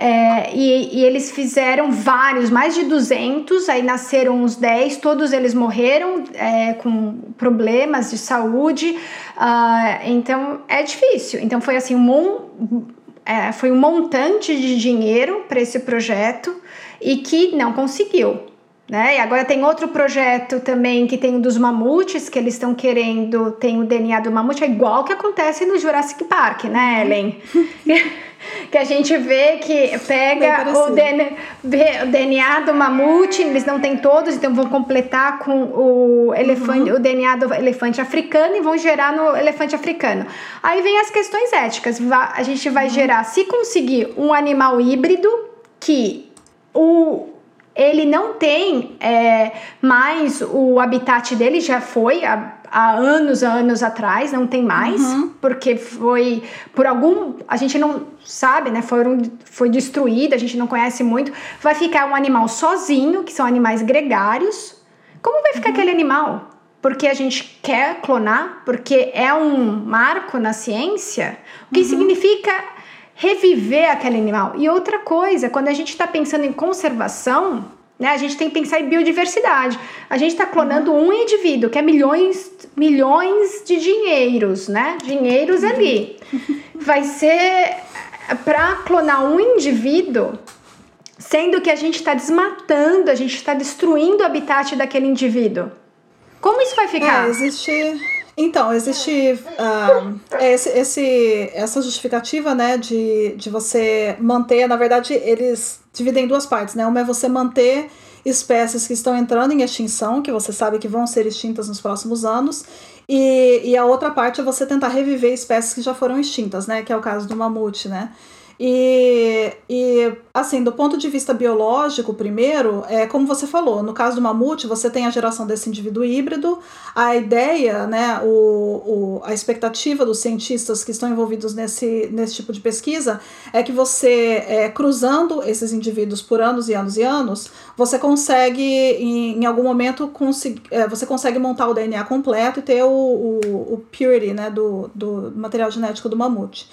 é, e, e, eles fizeram vários, mais de 200, aí nasceram uns 10, todos eles morreram é, com problemas de saúde, uh, então é difícil. Então foi assim, um, é, foi um montante de dinheiro para esse projeto e que não conseguiu. Né? E agora tem outro projeto também que tem o dos mamutes, que eles estão querendo, tem o DNA do mamute, é igual que acontece no Jurassic Park, né, Ellen? que a gente vê que pega o DNA, o DNA, do mamute, eles não têm todos, então vão completar com o elefante, uhum. o DNA do elefante africano e vão gerar no elefante africano. Aí vem as questões éticas. A gente vai uhum. gerar, se conseguir um animal híbrido que o ele não tem é, mais o habitat dele, já foi há, há, anos, anos atrás, não tem mais, uhum. porque foi por algum. A gente não sabe, né? Foram, foi destruído, a gente não conhece muito. Vai ficar um animal sozinho, que são animais gregários. Como vai ficar uhum. aquele animal? Porque a gente quer clonar, porque é um marco na ciência, o que uhum. significa reviver aquele animal. E outra coisa, quando a gente está pensando em conservação, né, a gente tem que pensar em biodiversidade. A gente está clonando uhum. um indivíduo, que é milhões, milhões de dinheiros, né? Dinheiros uhum. ali. Vai ser para clonar um indivíduo, sendo que a gente está desmatando, a gente está destruindo o habitat daquele indivíduo. Como isso vai ficar? É, existe então, existe uh, esse, esse, essa justificativa, né, de, de você manter, na verdade, eles dividem em duas partes, né? Uma é você manter espécies que estão entrando em extinção, que você sabe que vão ser extintas nos próximos anos, e, e a outra parte é você tentar reviver espécies que já foram extintas, né? Que é o caso do mamute, né? E, e, assim, do ponto de vista biológico, primeiro, é como você falou, no caso do mamute, você tem a geração desse indivíduo híbrido, a ideia, né, o, o, a expectativa dos cientistas que estão envolvidos nesse, nesse tipo de pesquisa é que você, é, cruzando esses indivíduos por anos e anos e anos, você consegue, em, em algum momento, é, você consegue montar o DNA completo e ter o, o, o purity né, do, do material genético do mamute.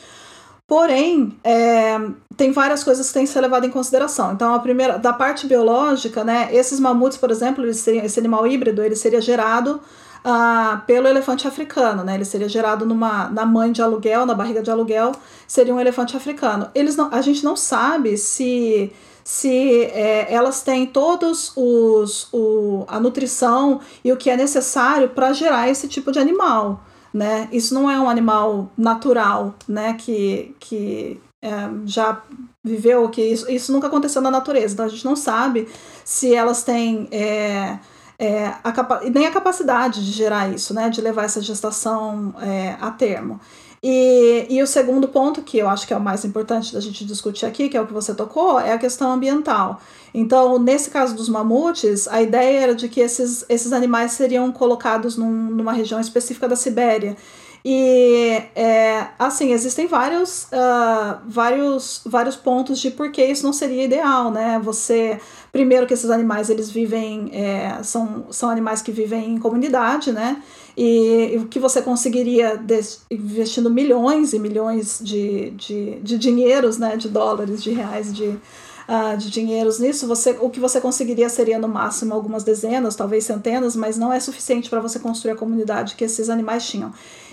Porém, é, tem várias coisas que têm que ser levadas em consideração. Então, a primeira, da parte biológica, né, esses mamutes, por exemplo, eles seriam, esse animal híbrido, ele seria gerado ah, pelo elefante africano, né? Ele seria gerado numa, na mãe de aluguel, na barriga de aluguel, seria um elefante africano. Eles não, a gente não sabe se se é, elas têm todos os o, a nutrição e o que é necessário para gerar esse tipo de animal. Né? Isso não é um animal natural, né? Que, que é, já viveu, que isso, isso nunca aconteceu na natureza. Então a gente não sabe se elas têm é, é, a nem a capacidade de gerar isso, né? De levar essa gestação é, a termo. E, e o segundo ponto, que eu acho que é o mais importante da gente discutir aqui, que é o que você tocou, é a questão ambiental. Então, nesse caso dos mamutes, a ideia era de que esses, esses animais seriam colocados num, numa região específica da Sibéria. E é, assim, existem vários, uh, vários, vários pontos de por que isso não seria ideal, né? Você, primeiro que esses animais eles vivem, é, são, são animais que vivem em comunidade, né? E o que você conseguiria investindo milhões e milhões de, de, de dinheiros, né? De dólares, de reais, de, uh, de dinheiros nisso, você, o que você conseguiria seria no máximo algumas dezenas, talvez centenas, mas não é suficiente para você construir a comunidade que esses animais tinham.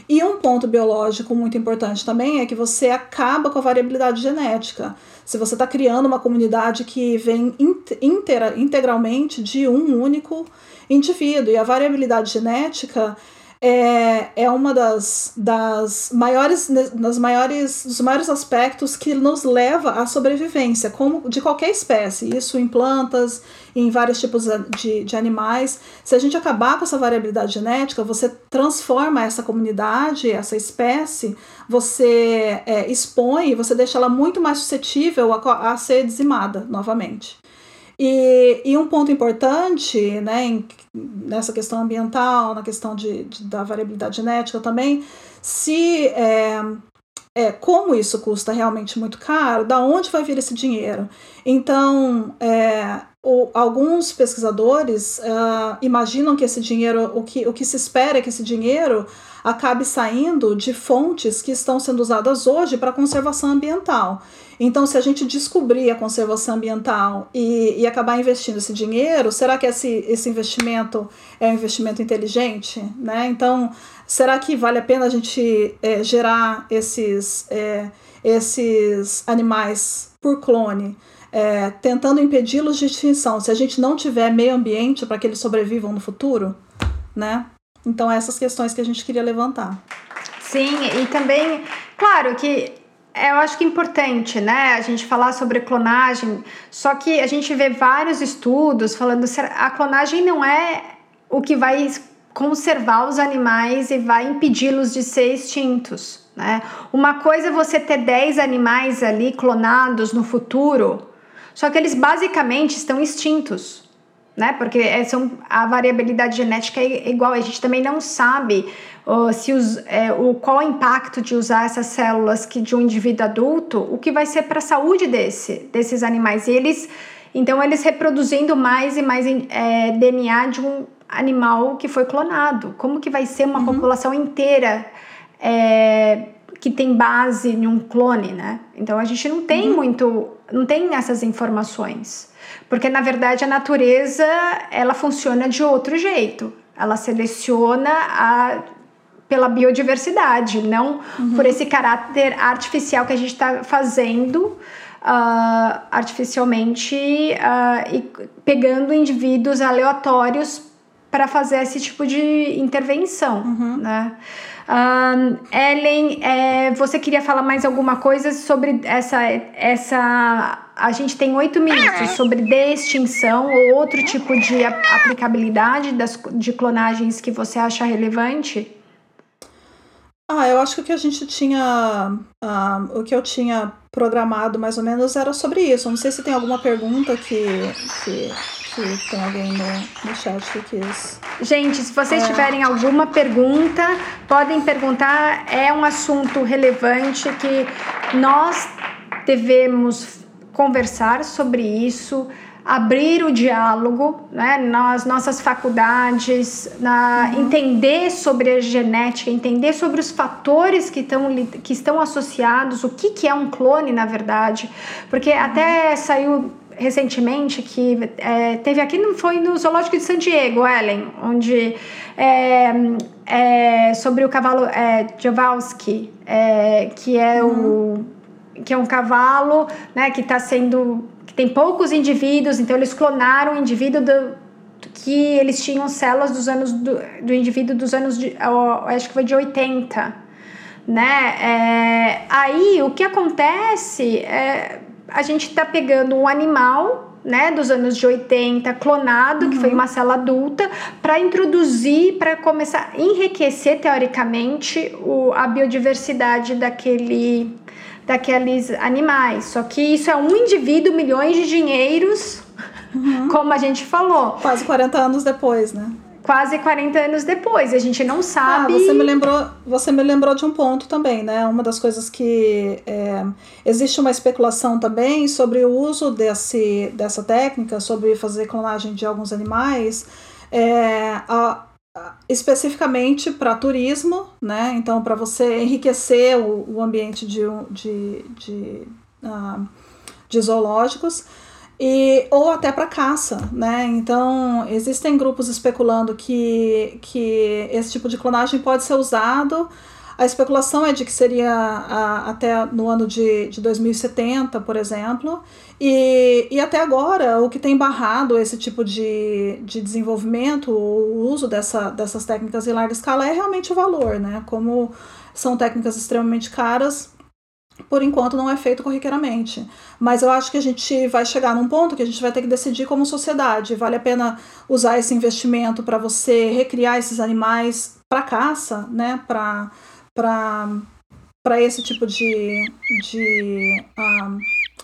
E um ponto biológico muito importante também é que você acaba com a variabilidade genética. Se você está criando uma comunidade que vem inteira, integralmente de um único indivíduo, e a variabilidade genética é, é uma das, das maiores, das maiores, dos maiores aspectos que nos leva à sobrevivência, como de qualquer espécie, isso em plantas, em vários tipos de, de animais. Se a gente acabar com essa variabilidade genética, você transforma essa comunidade, essa espécie, você é, expõe, você deixa ela muito mais suscetível a, a ser dizimada novamente. E, e um ponto importante né, em, nessa questão ambiental, na questão de, de, da variabilidade genética também, se é, é, como isso custa realmente muito caro, da onde vai vir esse dinheiro? Então, é, o, alguns pesquisadores uh, imaginam que esse dinheiro, o que, o que se espera é que esse dinheiro acabe saindo de fontes que estão sendo usadas hoje para conservação ambiental. Então, se a gente descobrir a conservação ambiental e, e acabar investindo esse dinheiro, será que esse, esse investimento é um investimento inteligente? Né? Então, será que vale a pena a gente é, gerar esses, é, esses animais por clone? É, tentando impedi-los de extinção, se a gente não tiver meio ambiente para que eles sobrevivam no futuro, né? Então, essas questões que a gente queria levantar. Sim, e também, claro que eu acho que é importante, né, a gente falar sobre clonagem, só que a gente vê vários estudos falando que a clonagem não é o que vai conservar os animais e vai impedi-los de ser extintos, né? Uma coisa é você ter 10 animais ali clonados no futuro, só que eles basicamente estão extintos, né? Porque é, são, a variabilidade genética é igual, a gente também não sabe uh, se os, é, o, qual o impacto de usar essas células que de um indivíduo adulto, o que vai ser para a saúde desse, desses animais. E eles, então, eles reproduzindo mais e mais é, DNA de um animal que foi clonado. Como que vai ser uma uhum. população inteira é, que tem base em um clone, né? Então a gente não tem uhum. muito, não tem essas informações, porque na verdade a natureza ela funciona de outro jeito. Ela seleciona a pela biodiversidade, não uhum. por esse caráter artificial que a gente está fazendo uh, artificialmente uh, e pegando indivíduos aleatórios para fazer esse tipo de intervenção, uhum. né? Um, Ellen, é, você queria falar mais alguma coisa sobre essa, essa a gente tem oito minutos sobre de-extinção ou outro tipo de aplicabilidade das, de clonagens que você acha relevante? Ah, eu acho que o que a gente tinha. Uh, o que eu tinha programado mais ou menos era sobre isso. não sei se tem alguma pergunta que, que, que tem alguém no, no chat que quis. Gente, se vocês é. tiverem alguma pergunta, podem perguntar. É um assunto relevante que nós devemos conversar sobre isso abrir o diálogo né, nas nossas faculdades, na, uhum. entender sobre a genética, entender sobre os fatores que, tão, que estão associados, o que, que é um clone, na verdade, porque uhum. até saiu recentemente que é, teve aqui, não foi no Zoológico de San Diego, Ellen, onde é, é sobre o cavalo é, Jowalski, é, que é uhum. o que é um cavalo, né, que está sendo que tem poucos indivíduos, então eles clonaram o indivíduo do, que eles tinham células dos anos do, do indivíduo dos anos de, acho que foi de 80, né? É, aí o que acontece é a gente está pegando um animal né, dos anos de 80, clonado, uhum. que foi uhum. uma célula adulta, para introduzir, para começar a enriquecer teoricamente o, a biodiversidade daquele, daqueles animais. Só que isso é um indivíduo, milhões de dinheiros, uhum. como a gente falou. Quase 40 anos depois, né? Quase 40 anos depois. A gente não sabe. Ah, você me lembrou, você me lembrou de um ponto também, né? Uma das coisas que é, existe uma especulação também sobre o uso desse, dessa técnica, sobre fazer clonagem de alguns animais, é, a, a, especificamente para turismo, né? Então, para você enriquecer o, o ambiente de, de, de, uh, de zoológicos e, ou até para caça, né? Então, existem grupos especulando que, que esse tipo de clonagem pode ser usado. A especulação é de que seria a, até no ano de, de 2070, por exemplo. E, e até agora, o que tem barrado esse tipo de, de desenvolvimento, o uso dessa, dessas técnicas em larga escala, é realmente o valor, né? Como são técnicas extremamente caras, por enquanto não é feito corriqueiramente. Mas eu acho que a gente vai chegar num ponto que a gente vai ter que decidir como sociedade. Vale a pena usar esse investimento para você recriar esses animais para caça, né? Para para esse tipo de, de, um,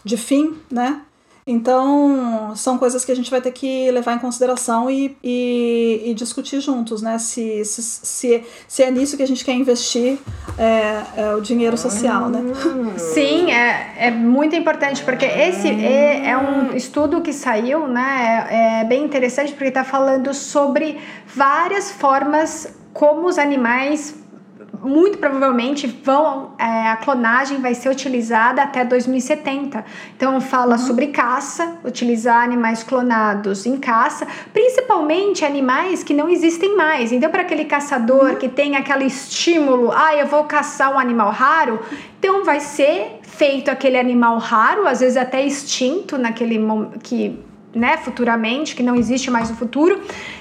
de fim, né? Então, são coisas que a gente vai ter que levar em consideração e, e, e discutir juntos, né? Se, se, se, se, é nisso que a gente quer investir é, é o dinheiro social, né? Sim, é, é muito importante, porque esse é, é um estudo que saiu, né? É, é bem interessante, porque está falando sobre várias formas como os animais muito provavelmente vão é, a clonagem vai ser utilizada até 2070. Então fala uhum. sobre caça, utilizar animais clonados em caça, principalmente animais que não existem mais. Então para aquele caçador uhum. que tem aquele estímulo, ah, eu vou caçar um animal raro, então vai ser feito aquele animal raro, às vezes até extinto naquele que né, futuramente, que não existe mais no futuro,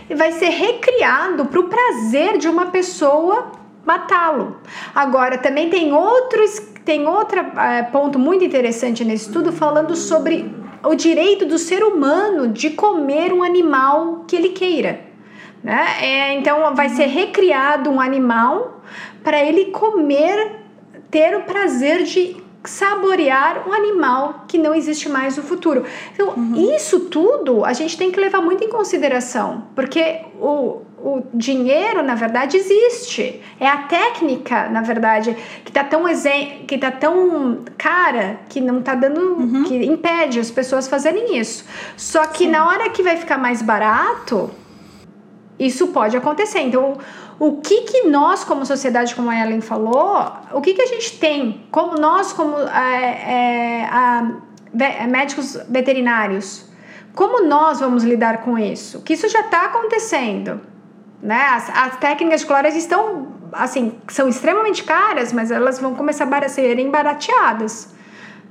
e vai ser recriado para o prazer de uma pessoa matá-lo. Agora, também tem outros, tem outro é, ponto muito interessante nesse estudo falando sobre o direito do ser humano de comer um animal que ele queira. Né? É, então, vai ser recriado um animal para ele comer, ter o prazer de saborear um animal que não existe mais no futuro. Então, uhum. isso tudo a gente tem que levar muito em consideração, porque o, o dinheiro, na verdade, existe. É a técnica, na verdade, que está tão que tá tão cara que não está dando, uhum. que impede as pessoas fazerem isso. Só que Sim. na hora que vai ficar mais barato, isso pode acontecer. Então, o que que nós, como sociedade, como a Ellen falou, o que que a gente tem, como nós, como é, é, a, médicos veterinários, como nós vamos lidar com isso? Que isso já está acontecendo. Né? As, as técnicas de estão, assim, são extremamente caras, mas elas vão começar a serem barateadas,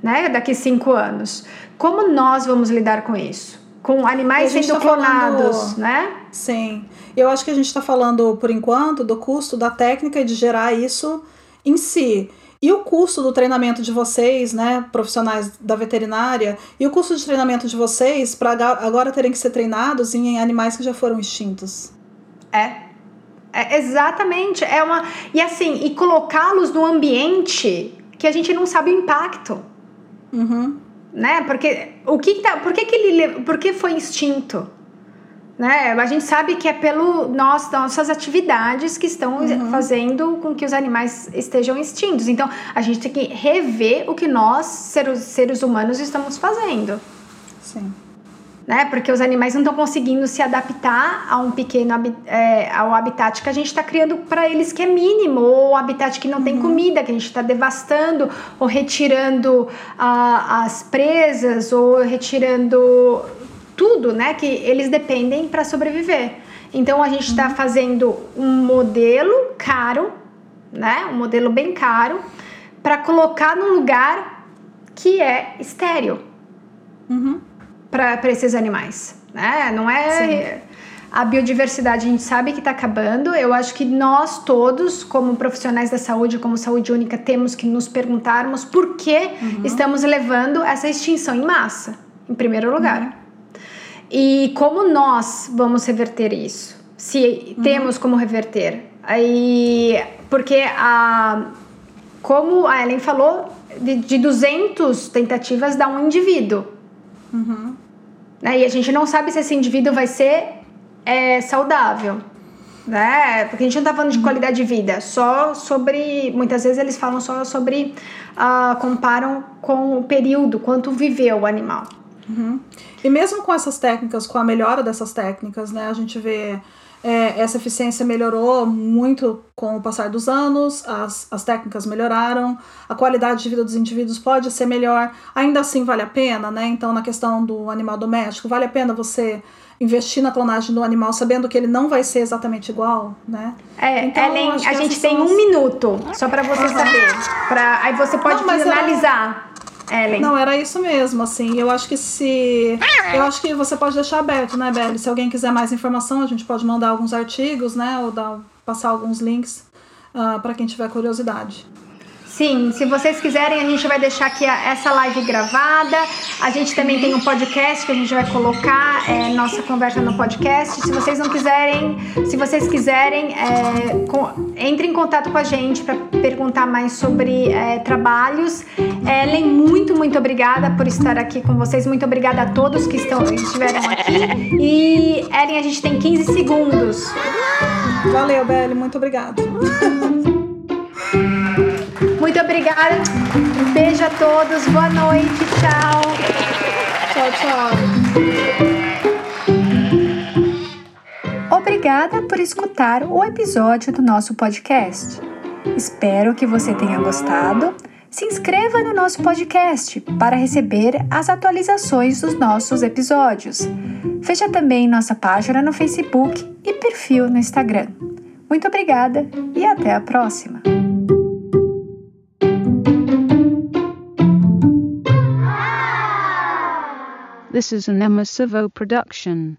né? Daqui cinco anos. Como nós vamos lidar com isso? Com animais sendo tá clonados, falando... né? Sim. Eu acho que a gente está falando, por enquanto, do custo da técnica e de gerar isso em si. E o custo do treinamento de vocês, né, profissionais da veterinária, e o custo de treinamento de vocês para agora terem que ser treinados em animais que já foram extintos? É. é exatamente. É uma e assim e colocá-los no ambiente que a gente não sabe o impacto. Uhum. Né? Porque o que tá, por que, que ele por que foi instinto? Né? A gente sabe que é pelo nós, nossas atividades que estão uhum. fazendo com que os animais estejam extintos. Então, a gente tem que rever o que nós, seres, seres humanos, estamos fazendo. Sim né? Porque os animais não estão conseguindo se adaptar a um pequeno é, ao habitat que a gente está criando para eles que é mínimo, ou habitat que não uhum. tem comida, que a gente está devastando, ou retirando ah, as presas, ou retirando tudo, né? Que eles dependem para sobreviver. Então a gente está uhum. fazendo um modelo caro, né? Um modelo bem caro para colocar num lugar que é estéreo uhum. Para esses animais. Né? Não é. Sim. A biodiversidade a gente sabe que está acabando. Eu acho que nós todos, como profissionais da saúde, como saúde única, temos que nos perguntarmos por que uhum. estamos levando essa extinção em massa, em primeiro lugar. Uhum. E como nós vamos reverter isso? Se uhum. temos como reverter. Aí, porque a, como a Ellen falou, de, de 200 tentativas dá um indivíduo. Uhum. Né? E a gente não sabe se esse indivíduo vai ser é, saudável. Né? Porque a gente não está falando de qualidade de vida, só sobre. Muitas vezes eles falam só sobre. Uh, comparam com o período, quanto viveu o animal. Uhum. E mesmo com essas técnicas, com a melhora dessas técnicas, né, a gente vê é, essa eficiência melhorou muito com o passar dos anos, as, as técnicas melhoraram, a qualidade de vida dos indivíduos pode ser melhor, ainda assim vale a pena, né? Então, na questão do animal doméstico, vale a pena você investir na clonagem do animal sabendo que ele não vai ser exatamente igual, né? É, então, Ellen, a gente tem um minuto só para você saber, pra, aí você pode não, finalizar. Ellen. Não, era isso mesmo, assim. Eu acho que se. Eu acho que você pode deixar aberto, né, Belle? Se alguém quiser mais informação, a gente pode mandar alguns artigos, né? Ou dar, passar alguns links uh, ah, para quem tiver curiosidade. Sim, se vocês quiserem, a gente vai deixar aqui essa live gravada. A gente também tem um podcast que a gente vai colocar é, nossa conversa no podcast. Se vocês não quiserem, se vocês quiserem, é, com, entre em contato com a gente para perguntar mais sobre é, trabalhos. Ellen, muito, muito obrigada por estar aqui com vocês. Muito obrigada a todos que estão, estiveram aqui. E Ellen, a gente tem 15 segundos. Valeu, Belle, muito obrigada. Muito obrigada. Beijo a todos. Boa noite. Tchau. Tchau, tchau. Obrigada por escutar o episódio do nosso podcast. Espero que você tenha gostado. Se inscreva no nosso podcast para receber as atualizações dos nossos episódios. Veja também nossa página no Facebook e perfil no Instagram. Muito obrigada e até a próxima! This is an Emma Savo production.